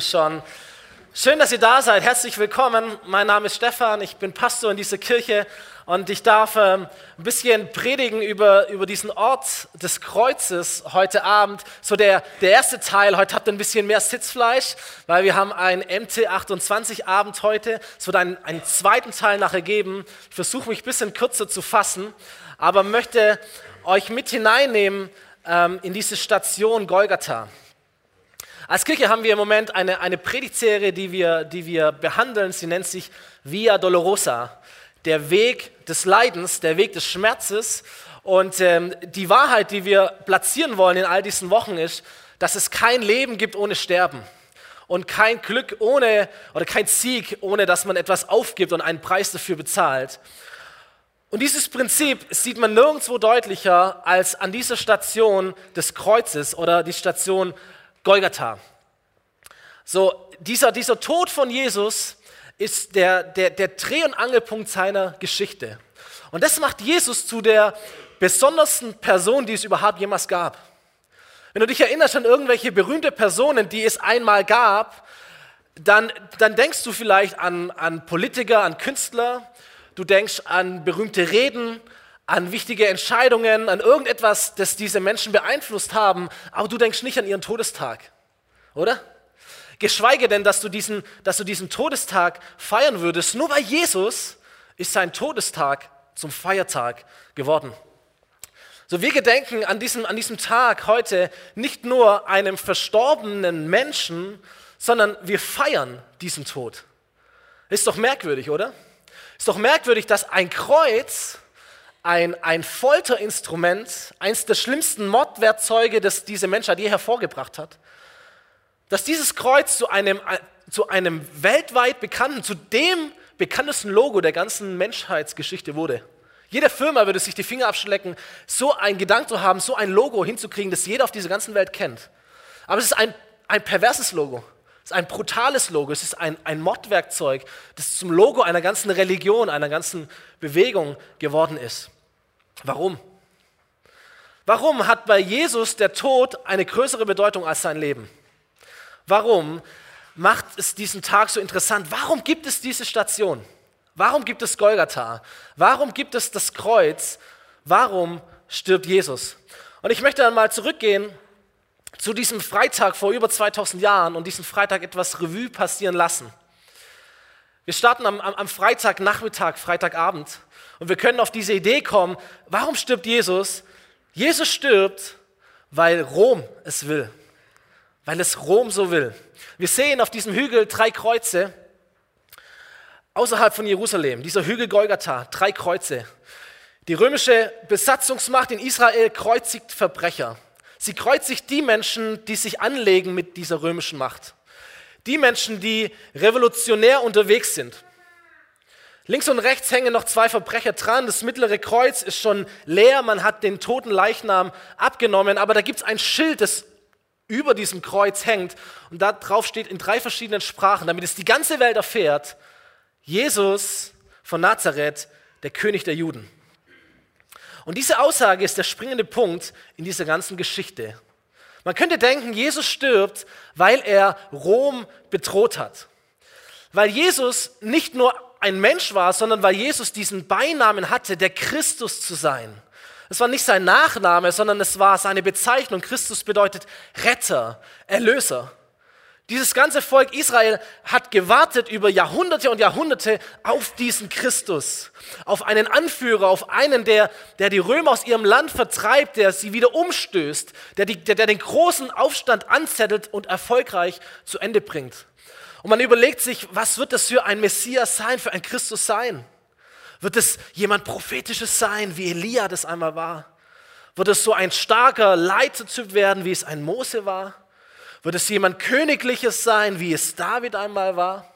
schon. Schön, dass ihr da seid. Herzlich willkommen. Mein Name ist Stefan. Ich bin Pastor in dieser Kirche und ich darf ähm, ein bisschen predigen über, über diesen Ort des Kreuzes heute Abend. So der, der erste Teil. Heute habt ihr ein bisschen mehr Sitzfleisch, weil wir haben ein MT28 Abend heute. Es wird einen, einen zweiten Teil nachher geben. Ich versuche mich ein bisschen kürzer zu fassen, aber möchte euch mit hineinnehmen ähm, in diese Station Golgatha. Als Kirche haben wir im Moment eine, eine Predigtserie, die wir, die wir behandeln. Sie nennt sich Via Dolorosa, der Weg des Leidens, der Weg des Schmerzes. Und ähm, die Wahrheit, die wir platzieren wollen in all diesen Wochen, ist, dass es kein Leben gibt ohne Sterben und kein Glück ohne oder kein Sieg, ohne dass man etwas aufgibt und einen Preis dafür bezahlt. Und dieses Prinzip sieht man nirgendwo deutlicher als an dieser Station des Kreuzes oder die Station Golgatha. So, dieser, dieser Tod von Jesus ist der, der, der Dreh- und Angelpunkt seiner Geschichte. Und das macht Jesus zu der besondersten Person, die es überhaupt jemals gab. Wenn du dich erinnerst an irgendwelche berühmte Personen, die es einmal gab, dann, dann denkst du vielleicht an, an Politiker, an Künstler, du denkst an berühmte Reden, an wichtige Entscheidungen, an irgendetwas, das diese Menschen beeinflusst haben, aber du denkst nicht an ihren Todestag, oder? Geschweige denn, dass du diesen, dass du diesen Todestag feiern würdest. Nur bei Jesus ist sein Todestag zum Feiertag geworden. So, wir gedenken an diesem, an diesem Tag heute nicht nur einem verstorbenen Menschen, sondern wir feiern diesen Tod. Ist doch merkwürdig, oder? Ist doch merkwürdig, dass ein Kreuz ein, ein Folterinstrument, eines der schlimmsten Mordwerkzeuge, das diese Menschheit je hervorgebracht hat, dass dieses Kreuz zu einem, zu einem weltweit bekannten, zu dem bekanntesten Logo der ganzen Menschheitsgeschichte wurde. Jede Firma würde sich die Finger abschlecken, so einen Gedanken zu haben, so ein Logo hinzukriegen, das jeder auf dieser ganzen Welt kennt. Aber es ist ein, ein perverses Logo. Es ist ein brutales Logo. Es ist ein, ein Mordwerkzeug, das zum Logo einer ganzen Religion, einer ganzen Bewegung geworden ist. Warum? Warum hat bei Jesus der Tod eine größere Bedeutung als sein Leben? Warum macht es diesen Tag so interessant? Warum gibt es diese Station? Warum gibt es Golgatha? Warum gibt es das Kreuz? Warum stirbt Jesus? Und ich möchte dann mal zurückgehen zu diesem Freitag vor über 2000 Jahren und diesen Freitag etwas Revue passieren lassen. Wir starten am, am, Freitagnachmittag, Freitagabend und wir können auf diese Idee kommen, warum stirbt Jesus? Jesus stirbt, weil Rom es will, weil es Rom so will. Wir sehen auf diesem Hügel drei Kreuze außerhalb von Jerusalem, dieser Hügel Golgatha, drei Kreuze. Die römische Besatzungsmacht in Israel kreuzigt Verbrecher. Sie kreuzigt die Menschen, die sich anlegen mit dieser römischen Macht. Die Menschen, die revolutionär unterwegs sind. Links und rechts hängen noch zwei Verbrecher dran. Das mittlere Kreuz ist schon leer. Man hat den toten Leichnam abgenommen. Aber da gibt es ein Schild, das über diesem Kreuz hängt. Und da drauf steht in drei verschiedenen Sprachen, damit es die ganze Welt erfährt, Jesus von Nazareth, der König der Juden. Und diese Aussage ist der springende Punkt in dieser ganzen Geschichte. Man könnte denken, Jesus stirbt, weil er Rom bedroht hat. Weil Jesus nicht nur ein Mensch war, sondern weil Jesus diesen Beinamen hatte, der Christus zu sein. Es war nicht sein Nachname, sondern es war seine Bezeichnung. Christus bedeutet Retter, Erlöser. Dieses ganze Volk Israel hat gewartet über Jahrhunderte und Jahrhunderte auf diesen Christus, auf einen Anführer, auf einen, der, der die Römer aus ihrem Land vertreibt, der sie wieder umstößt, der, die, der, der den großen Aufstand anzettelt und erfolgreich zu Ende bringt. Und man überlegt sich, was wird das für ein Messias sein, für ein Christus sein? Wird es jemand Prophetisches sein, wie Elia das einmal war? Wird es so ein starker Leitertyp werden, wie es ein Mose war? Wird es jemand Königliches sein, wie es David einmal war?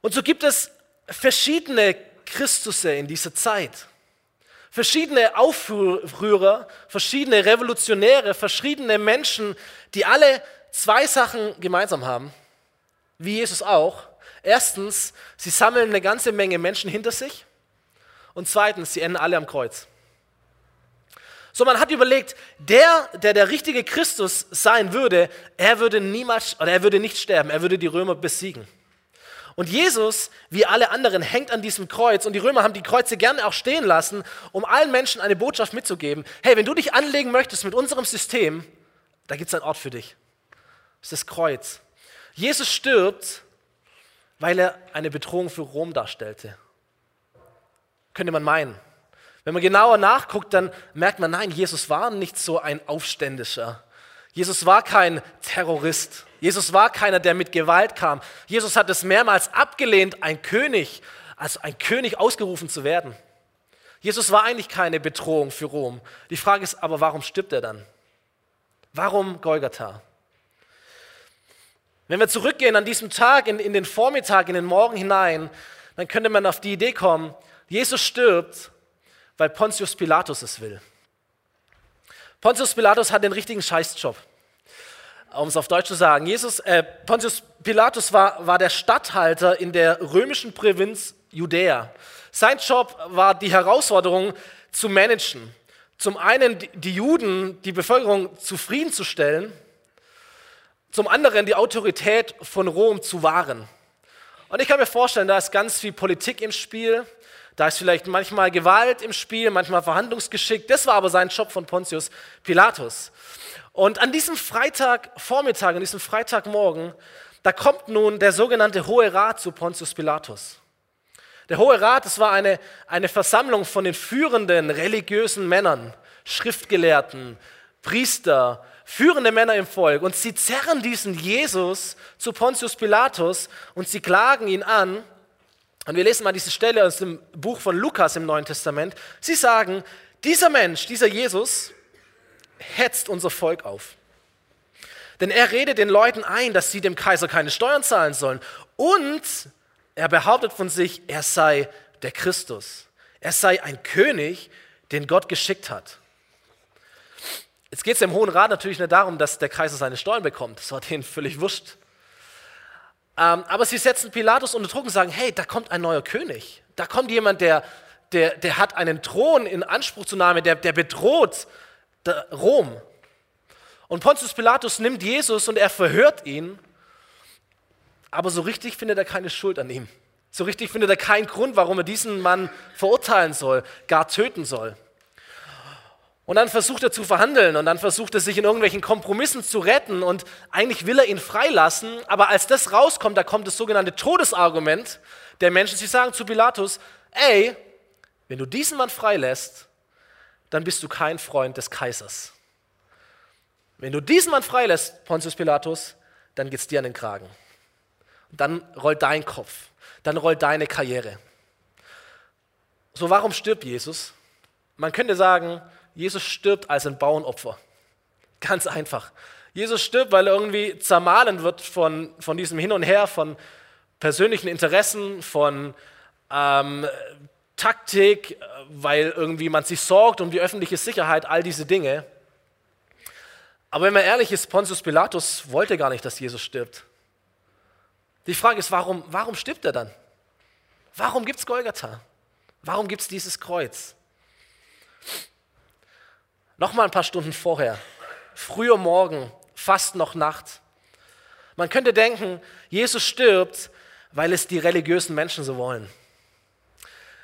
Und so gibt es verschiedene Christusse in dieser Zeit. Verschiedene Aufrührer, verschiedene Revolutionäre, verschiedene Menschen, die alle zwei Sachen gemeinsam haben wie Jesus auch. Erstens, sie sammeln eine ganze Menge Menschen hinter sich. Und zweitens, sie enden alle am Kreuz. So, man hat überlegt, der, der der richtige Christus sein würde, er würde niemals, oder er würde nicht sterben, er würde die Römer besiegen. Und Jesus, wie alle anderen, hängt an diesem Kreuz und die Römer haben die Kreuze gerne auch stehen lassen, um allen Menschen eine Botschaft mitzugeben. Hey, wenn du dich anlegen möchtest mit unserem System, da gibt es einen Ort für dich. Das ist das Kreuz. Jesus stirbt, weil er eine Bedrohung für Rom darstellte. Könnte man meinen. Wenn man genauer nachguckt, dann merkt man, nein, Jesus war nicht so ein Aufständischer. Jesus war kein Terrorist. Jesus war keiner, der mit Gewalt kam. Jesus hat es mehrmals abgelehnt, ein König, als ein König ausgerufen zu werden. Jesus war eigentlich keine Bedrohung für Rom. Die Frage ist aber, warum stirbt er dann? Warum Golgatha? Wenn wir zurückgehen an diesem Tag, in, in den Vormittag, in den Morgen hinein, dann könnte man auf die Idee kommen, Jesus stirbt, weil Pontius Pilatus es will. Pontius Pilatus hat den richtigen Scheißjob, um es auf Deutsch zu sagen. Jesus, äh, Pontius Pilatus war, war der Statthalter in der römischen Provinz Judäa. Sein Job war die Herausforderung zu managen. Zum einen die Juden, die Bevölkerung zufriedenzustellen, zum anderen die Autorität von Rom zu wahren. Und ich kann mir vorstellen, da ist ganz viel Politik im Spiel, da ist vielleicht manchmal Gewalt im Spiel, manchmal Verhandlungsgeschick. Das war aber sein Job von Pontius Pilatus. Und an diesem Freitagvormittag, an diesem Freitagmorgen, da kommt nun der sogenannte Hohe Rat zu Pontius Pilatus. Der Hohe Rat, das war eine, eine Versammlung von den führenden religiösen Männern, Schriftgelehrten, Priester, führende Männer im Volk. Und sie zerren diesen Jesus zu Pontius Pilatus und sie klagen ihn an, und wir lesen mal diese Stelle aus dem Buch von Lukas im Neuen Testament. Sie sagen, dieser Mensch, dieser Jesus, hetzt unser Volk auf. Denn er redet den Leuten ein, dass sie dem Kaiser keine Steuern zahlen sollen. Und er behauptet von sich, er sei der Christus. Er sei ein König, den Gott geschickt hat. Jetzt geht es dem Hohen Rat natürlich nicht darum, dass der Kaiser seine Steuern bekommt. Das war denen völlig wurscht. Ähm, aber sie setzen Pilatus unter Druck und sagen, hey, da kommt ein neuer König. Da kommt jemand, der, der, der hat einen Thron in Anspruch zu nehmen, der, der bedroht der Rom. Und Pontius Pilatus nimmt Jesus und er verhört ihn, aber so richtig findet er keine Schuld an ihm. So richtig findet er keinen Grund, warum er diesen Mann verurteilen soll, gar töten soll. Und dann versucht er zu verhandeln und dann versucht er sich in irgendwelchen Kompromissen zu retten und eigentlich will er ihn freilassen, aber als das rauskommt, da kommt das sogenannte Todesargument der Menschen. Sie sagen zu Pilatus, ey, wenn du diesen Mann freilässt, dann bist du kein Freund des Kaisers. Wenn du diesen Mann freilässt, Pontius Pilatus, dann geht es dir an den Kragen. Dann rollt dein Kopf, dann rollt deine Karriere. So, warum stirbt Jesus? Man könnte sagen, Jesus stirbt als ein Bauernopfer. Ganz einfach. Jesus stirbt, weil er irgendwie zermahlen wird von, von diesem Hin und Her, von persönlichen Interessen, von ähm, Taktik, weil irgendwie man sich sorgt um die öffentliche Sicherheit, all diese Dinge. Aber wenn man ehrlich ist, Pontius Pilatus wollte gar nicht, dass Jesus stirbt. Die Frage ist, warum, warum stirbt er dann? Warum gibt es Golgatha? Warum gibt es dieses Kreuz? Noch mal ein paar Stunden vorher, früher Morgen, fast noch Nacht. Man könnte denken, Jesus stirbt, weil es die religiösen Menschen so wollen.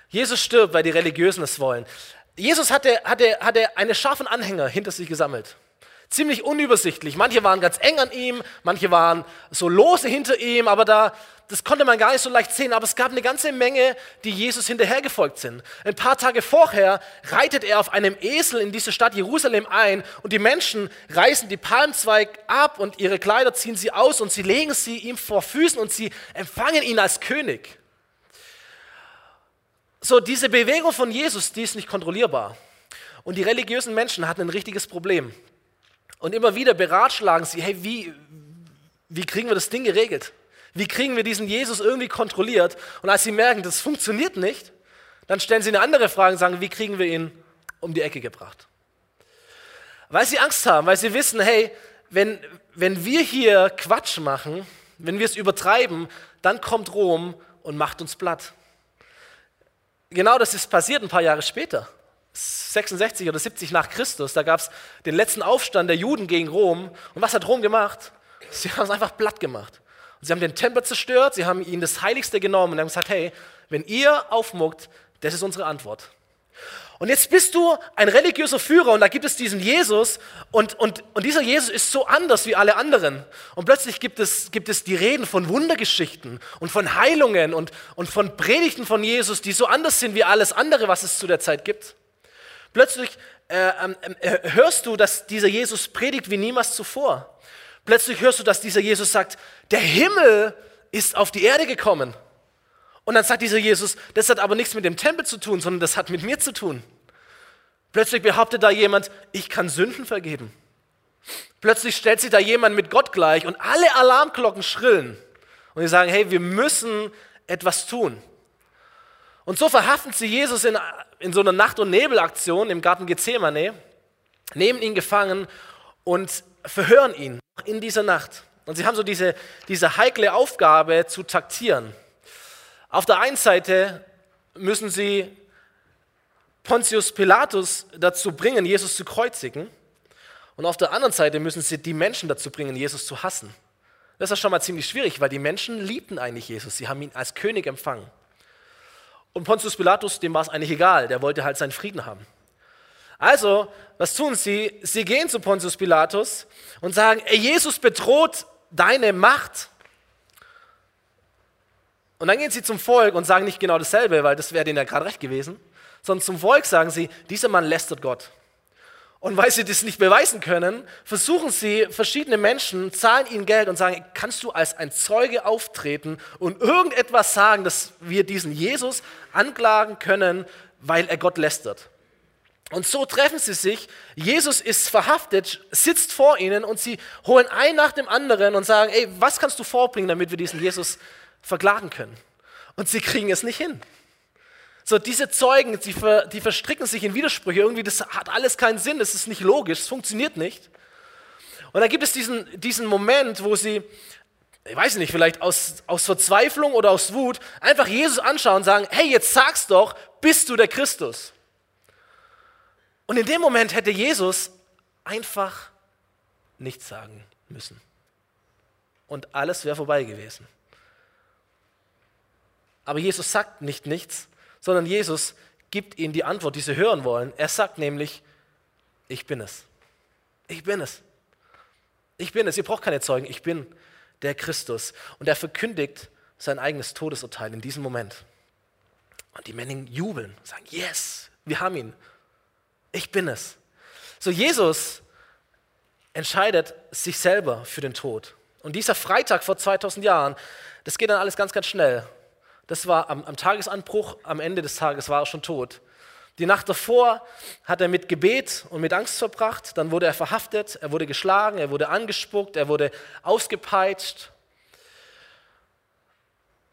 Jesus stirbt, weil die Religiösen es wollen. Jesus hatte, hatte, hatte eine scharfen Anhänger hinter sich gesammelt ziemlich unübersichtlich. Manche waren ganz eng an ihm, manche waren so lose hinter ihm, aber da, das konnte man gar nicht so leicht sehen. Aber es gab eine ganze Menge, die Jesus hinterhergefolgt sind. Ein paar Tage vorher reitet er auf einem Esel in diese Stadt Jerusalem ein und die Menschen reißen die Palmzweig ab und ihre Kleider ziehen sie aus und sie legen sie ihm vor Füßen und sie empfangen ihn als König. So, diese Bewegung von Jesus, die ist nicht kontrollierbar. Und die religiösen Menschen hatten ein richtiges Problem. Und immer wieder beratschlagen sie, hey, wie, wie kriegen wir das Ding geregelt? Wie kriegen wir diesen Jesus irgendwie kontrolliert? Und als sie merken, das funktioniert nicht, dann stellen sie eine andere Frage und sagen, wie kriegen wir ihn um die Ecke gebracht? Weil sie Angst haben, weil sie wissen, hey, wenn, wenn wir hier Quatsch machen, wenn wir es übertreiben, dann kommt Rom und macht uns platt. Genau das ist passiert ein paar Jahre später. 66 oder 70 nach Christus, da gab es den letzten Aufstand der Juden gegen Rom. Und was hat Rom gemacht? Sie haben es einfach platt gemacht. Und sie haben den Tempel zerstört, sie haben ihnen das Heiligste genommen und haben gesagt, hey, wenn ihr aufmuckt, das ist unsere Antwort. Und jetzt bist du ein religiöser Führer und da gibt es diesen Jesus und, und, und dieser Jesus ist so anders wie alle anderen. Und plötzlich gibt es, gibt es die Reden von Wundergeschichten und von Heilungen und, und von Predigten von Jesus, die so anders sind wie alles andere, was es zu der Zeit gibt. Plötzlich äh, ähm, äh, hörst du, dass dieser Jesus predigt wie niemals zuvor. Plötzlich hörst du, dass dieser Jesus sagt, der Himmel ist auf die Erde gekommen. Und dann sagt dieser Jesus, das hat aber nichts mit dem Tempel zu tun, sondern das hat mit mir zu tun. Plötzlich behauptet da jemand, ich kann Sünden vergeben. Plötzlich stellt sich da jemand mit Gott gleich und alle Alarmglocken schrillen. Und sie sagen, hey, wir müssen etwas tun. Und so verhaften sie Jesus in, in so einer Nacht- und Nebelaktion im Garten Gethsemane, nehmen ihn gefangen und verhören ihn in dieser Nacht. Und sie haben so diese, diese heikle Aufgabe zu taktieren. Auf der einen Seite müssen sie Pontius Pilatus dazu bringen, Jesus zu kreuzigen. Und auf der anderen Seite müssen sie die Menschen dazu bringen, Jesus zu hassen. Das ist schon mal ziemlich schwierig, weil die Menschen liebten eigentlich Jesus. Sie haben ihn als König empfangen. Und Pontius Pilatus, dem war es eigentlich egal, der wollte halt seinen Frieden haben. Also, was tun sie? Sie gehen zu Pontius Pilatus und sagen, ey, Jesus bedroht deine Macht. Und dann gehen sie zum Volk und sagen nicht genau dasselbe, weil das wäre denen ja gerade recht gewesen, sondern zum Volk sagen sie, dieser Mann lästert Gott. Und weil sie das nicht beweisen können, versuchen sie, verschiedene Menschen zahlen ihnen Geld und sagen, kannst du als ein Zeuge auftreten und irgendetwas sagen, dass wir diesen Jesus anklagen können, weil er Gott lästert. Und so treffen sie sich. Jesus ist verhaftet, sitzt vor ihnen und sie holen ein nach dem anderen und sagen, ey, was kannst du vorbringen, damit wir diesen Jesus verklagen können. Und sie kriegen es nicht hin. So, diese Zeugen, die, ver, die verstricken sich in Widersprüche. Irgendwie, das hat alles keinen Sinn, das ist nicht logisch, es funktioniert nicht. Und dann gibt es diesen, diesen Moment, wo sie, ich weiß nicht, vielleicht aus, aus Verzweiflung oder aus Wut, einfach Jesus anschauen und sagen, hey, jetzt sag's doch, bist du der Christus? Und in dem Moment hätte Jesus einfach nichts sagen müssen. Und alles wäre vorbei gewesen. Aber Jesus sagt nicht nichts, sondern Jesus gibt ihnen die Antwort, die sie hören wollen. Er sagt nämlich, ich bin es. Ich bin es. Ich bin es. Ihr braucht keine Zeugen. Ich bin der Christus. Und er verkündigt sein eigenes Todesurteil in diesem Moment. Und die Männer jubeln, sagen, yes, wir haben ihn. Ich bin es. So, Jesus entscheidet sich selber für den Tod. Und dieser Freitag vor 2000 Jahren, das geht dann alles ganz, ganz schnell. Das war am, am Tagesanbruch, am Ende des Tages war er schon tot. Die Nacht davor hat er mit Gebet und mit Angst verbracht. Dann wurde er verhaftet, er wurde geschlagen, er wurde angespuckt, er wurde ausgepeitscht.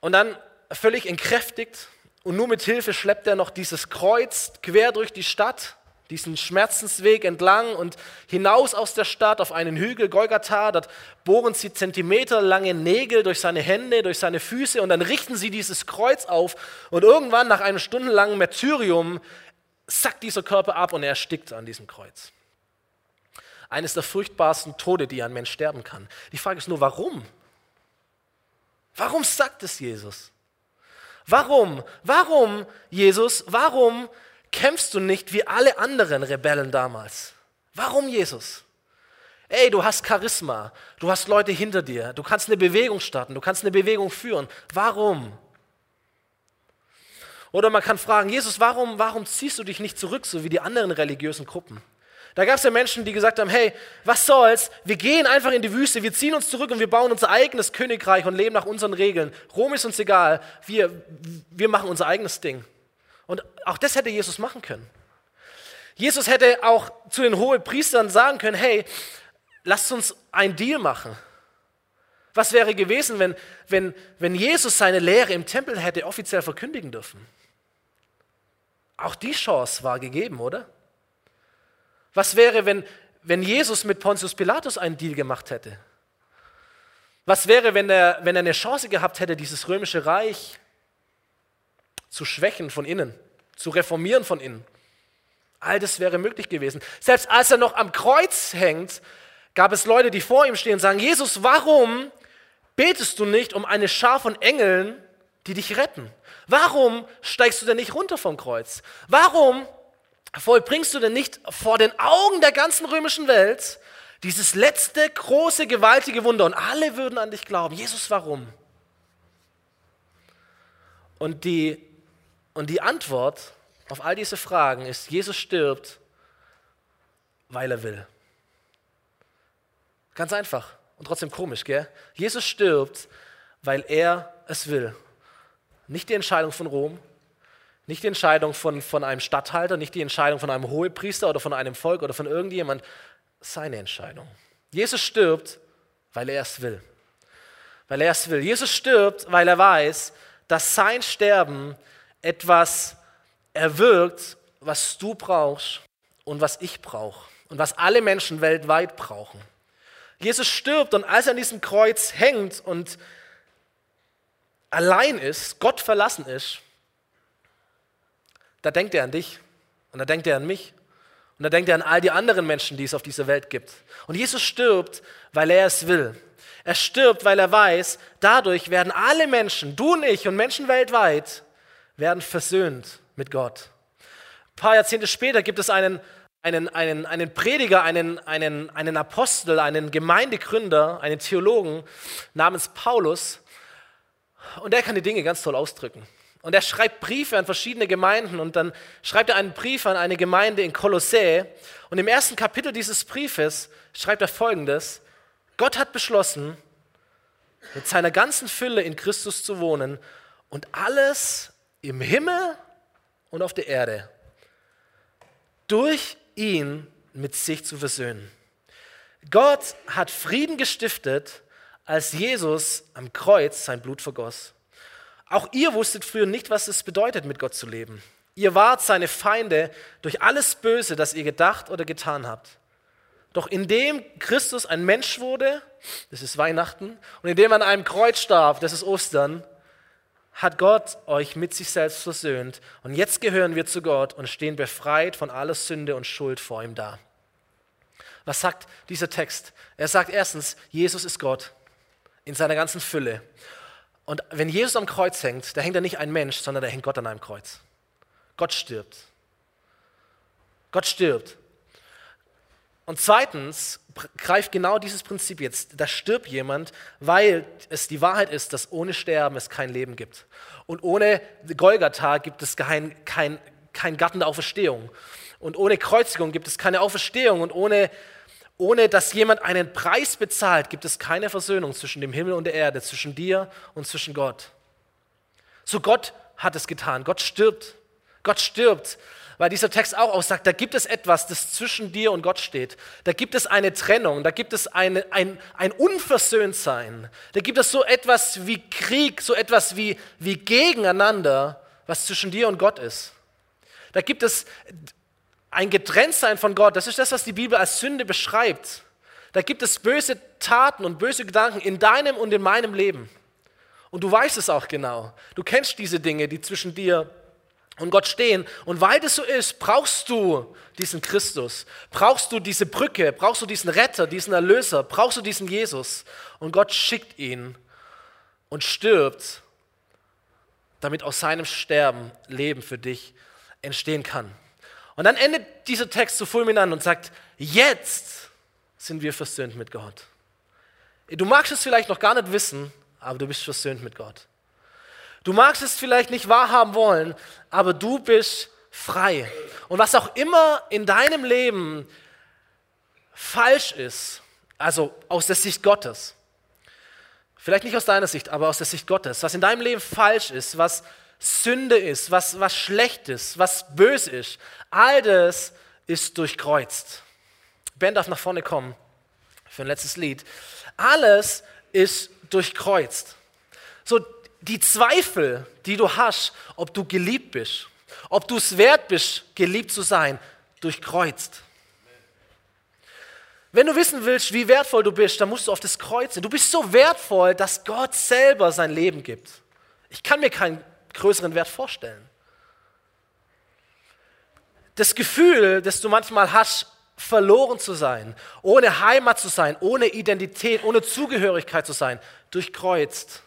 Und dann völlig entkräftigt und nur mit Hilfe schleppt er noch dieses Kreuz quer durch die Stadt diesen Schmerzensweg entlang und hinaus aus der Stadt auf einen Hügel Golgatha. Dort bohren sie zentimeterlange Nägel durch seine Hände, durch seine Füße und dann richten sie dieses Kreuz auf und irgendwann nach einem stundenlangen Martyrium sackt dieser Körper ab und er erstickt an diesem Kreuz. Eines der furchtbarsten Tode, die ein Mensch sterben kann. Die Frage ist nur, warum? Warum sagt es Jesus? Warum? Warum, Jesus? Warum kämpfst du nicht wie alle anderen Rebellen damals? Warum, Jesus? Ey, du hast Charisma, du hast Leute hinter dir, du kannst eine Bewegung starten, du kannst eine Bewegung führen. Warum? Oder man kann fragen, Jesus, warum, warum ziehst du dich nicht zurück, so wie die anderen religiösen Gruppen? Da gab es ja Menschen, die gesagt haben, hey, was soll's, wir gehen einfach in die Wüste, wir ziehen uns zurück und wir bauen unser eigenes Königreich und leben nach unseren Regeln. Rom ist uns egal, wir, wir machen unser eigenes Ding. Und auch das hätte Jesus machen können. Jesus hätte auch zu den hohen Priestern sagen können, hey, lasst uns einen Deal machen. Was wäre gewesen, wenn, wenn, wenn Jesus seine Lehre im Tempel hätte offiziell verkündigen dürfen? Auch die Chance war gegeben, oder? Was wäre, wenn, wenn Jesus mit Pontius Pilatus einen Deal gemacht hätte? Was wäre, wenn er, wenn er eine Chance gehabt hätte, dieses römische Reich zu schwächen von innen, zu reformieren von innen. All das wäre möglich gewesen. Selbst als er noch am Kreuz hängt, gab es Leute, die vor ihm stehen und sagen, Jesus, warum betest du nicht um eine Schar von Engeln, die dich retten? Warum steigst du denn nicht runter vom Kreuz? Warum vollbringst du denn nicht vor den Augen der ganzen römischen Welt dieses letzte große, gewaltige Wunder? Und alle würden an dich glauben. Jesus, warum? Und die, und die Antwort auf all diese Fragen ist, Jesus stirbt, weil er will. Ganz einfach und trotzdem komisch, gell? Jesus stirbt, weil er es will. Nicht die Entscheidung von Rom, nicht die Entscheidung von, von einem Statthalter, nicht die Entscheidung von einem Hohepriester oder von einem Volk oder von irgendjemand. Seine Entscheidung. Jesus stirbt, weil er es will. Weil er es will. Jesus stirbt, weil er weiß, dass sein Sterben etwas erwirkt, was du brauchst und was ich brauche und was alle Menschen weltweit brauchen. Jesus stirbt und als er an diesem Kreuz hängt und allein ist, Gott verlassen ist, da denkt er an dich und da denkt er an mich und da denkt er an all die anderen Menschen, die es auf dieser Welt gibt. Und Jesus stirbt, weil er es will. Er stirbt, weil er weiß, dadurch werden alle Menschen, du und ich und Menschen weltweit, werden versöhnt mit Gott. Ein paar Jahrzehnte später gibt es einen, einen, einen, einen Prediger, einen, einen, einen Apostel, einen Gemeindegründer, einen Theologen namens Paulus. Und der kann die Dinge ganz toll ausdrücken. Und er schreibt Briefe an verschiedene Gemeinden und dann schreibt er einen Brief an eine Gemeinde in Kolossä. Und im ersten Kapitel dieses Briefes schreibt er folgendes: Gott hat beschlossen, mit seiner ganzen Fülle in Christus zu wohnen und alles im Himmel und auf der Erde durch ihn mit sich zu versöhnen. Gott hat Frieden gestiftet, als Jesus am Kreuz sein Blut vergoss. Auch ihr wusstet früher nicht, was es bedeutet, mit Gott zu leben. Ihr wart seine Feinde durch alles Böse, das ihr gedacht oder getan habt. Doch indem Christus ein Mensch wurde, das ist Weihnachten, und indem er an einem Kreuz starb, das ist Ostern, hat Gott euch mit sich selbst versöhnt. Und jetzt gehören wir zu Gott und stehen befreit von aller Sünde und Schuld vor ihm da. Was sagt dieser Text? Er sagt erstens, Jesus ist Gott in seiner ganzen Fülle. Und wenn Jesus am Kreuz hängt, da hängt er nicht ein Mensch, sondern da hängt Gott an einem Kreuz. Gott stirbt. Gott stirbt. Und zweitens greift genau dieses Prinzip jetzt. Da stirbt jemand, weil es die Wahrheit ist, dass ohne Sterben es kein Leben gibt. Und ohne Golgatha gibt es kein, kein, kein Garten der Auferstehung. Und ohne Kreuzigung gibt es keine Auferstehung. Und ohne, ohne dass jemand einen Preis bezahlt, gibt es keine Versöhnung zwischen dem Himmel und der Erde, zwischen dir und zwischen Gott. So Gott hat es getan. Gott stirbt. Gott stirbt weil dieser Text auch aussagt, da gibt es etwas, das zwischen dir und Gott steht. Da gibt es eine Trennung, da gibt es eine, ein, ein Unversöhntsein. Da gibt es so etwas wie Krieg, so etwas wie, wie Gegeneinander, was zwischen dir und Gott ist. Da gibt es ein Getrenntsein von Gott. Das ist das, was die Bibel als Sünde beschreibt. Da gibt es böse Taten und böse Gedanken in deinem und in meinem Leben. Und du weißt es auch genau. Du kennst diese Dinge, die zwischen dir und und Gott stehen. Und weil das so ist, brauchst du diesen Christus, brauchst du diese Brücke, brauchst du diesen Retter, diesen Erlöser, brauchst du diesen Jesus. Und Gott schickt ihn und stirbt, damit aus seinem Sterben Leben für dich entstehen kann. Und dann endet dieser Text so fulminant und sagt, jetzt sind wir versöhnt mit Gott. Du magst es vielleicht noch gar nicht wissen, aber du bist versöhnt mit Gott. Du magst es vielleicht nicht wahrhaben wollen, aber du bist frei. Und was auch immer in deinem Leben falsch ist, also aus der Sicht Gottes, vielleicht nicht aus deiner Sicht, aber aus der Sicht Gottes, was in deinem Leben falsch ist, was Sünde ist, was, was schlecht ist, was böse ist, all das ist durchkreuzt. Ben darf nach vorne kommen für ein letztes Lied. Alles ist durchkreuzt. So, die Zweifel, die du hast, ob du geliebt bist, ob du es wert bist, geliebt zu sein, durchkreuzt. Wenn du wissen willst, wie wertvoll du bist, dann musst du auf das Kreuz sehen. Du bist so wertvoll, dass Gott selber sein Leben gibt. Ich kann mir keinen größeren Wert vorstellen. das Gefühl, das du manchmal hast, verloren zu sein, ohne Heimat zu sein, ohne Identität, ohne Zugehörigkeit zu sein, durchkreuzt.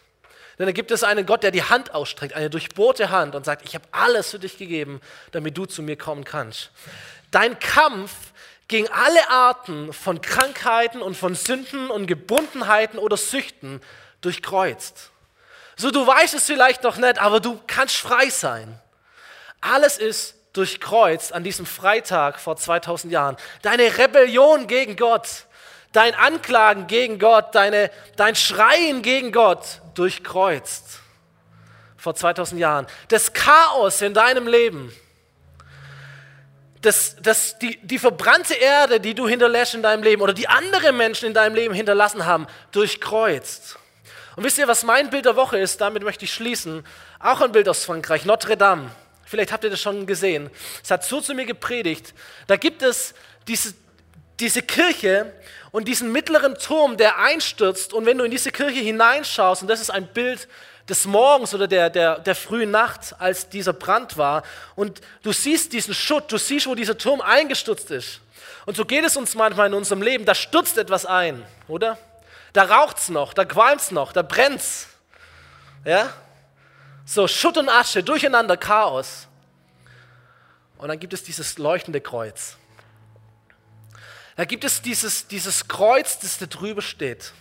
Denn da gibt es einen Gott, der die Hand ausstreckt, eine durchbohrte Hand und sagt, ich habe alles für dich gegeben, damit du zu mir kommen kannst. Dein Kampf gegen alle Arten von Krankheiten und von Sünden und Gebundenheiten oder Süchten durchkreuzt. So, du weißt es vielleicht noch nicht, aber du kannst frei sein. Alles ist durchkreuzt an diesem Freitag vor 2000 Jahren. Deine Rebellion gegen Gott, dein Anklagen gegen Gott, deine, dein Schreien gegen Gott durchkreuzt vor 2000 Jahren. Das Chaos in deinem Leben, das, das, die, die verbrannte Erde, die du hinterlässt in deinem Leben oder die andere Menschen in deinem Leben hinterlassen haben, durchkreuzt. Und wisst ihr, was mein Bild der Woche ist? Damit möchte ich schließen. Auch ein Bild aus Frankreich, Notre Dame. Vielleicht habt ihr das schon gesehen. Es hat so zu mir gepredigt. Da gibt es diese, diese Kirche und diesen mittleren Turm, der einstürzt. Und wenn du in diese Kirche hineinschaust, und das ist ein Bild des Morgens oder der, der, der frühen Nacht, als dieser Brand war, und du siehst diesen Schutt, du siehst, wo dieser Turm eingestürzt ist. Und so geht es uns manchmal in unserem Leben. Da stürzt etwas ein, oder? Da raucht's noch, da qualmt's noch, da brennt's. Ja? So Schutt und Asche, durcheinander, Chaos. Und dann gibt es dieses leuchtende Kreuz. Da gibt es dieses, dieses Kreuz, das da drüber steht.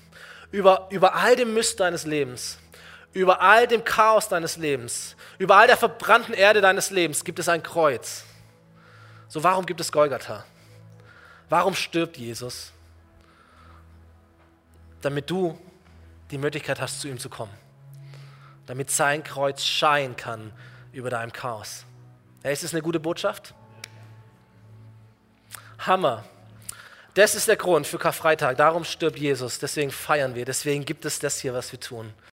Über, über all dem Mist deines Lebens, über all dem Chaos deines Lebens, über all der verbrannten Erde deines Lebens gibt es ein Kreuz. So, warum gibt es Golgatha? Warum stirbt Jesus? damit du die Möglichkeit hast, zu ihm zu kommen. Damit sein Kreuz scheinen kann über deinem Chaos. Ja, ist das eine gute Botschaft? Hammer. Das ist der Grund für Karfreitag. Darum stirbt Jesus. Deswegen feiern wir. Deswegen gibt es das hier, was wir tun.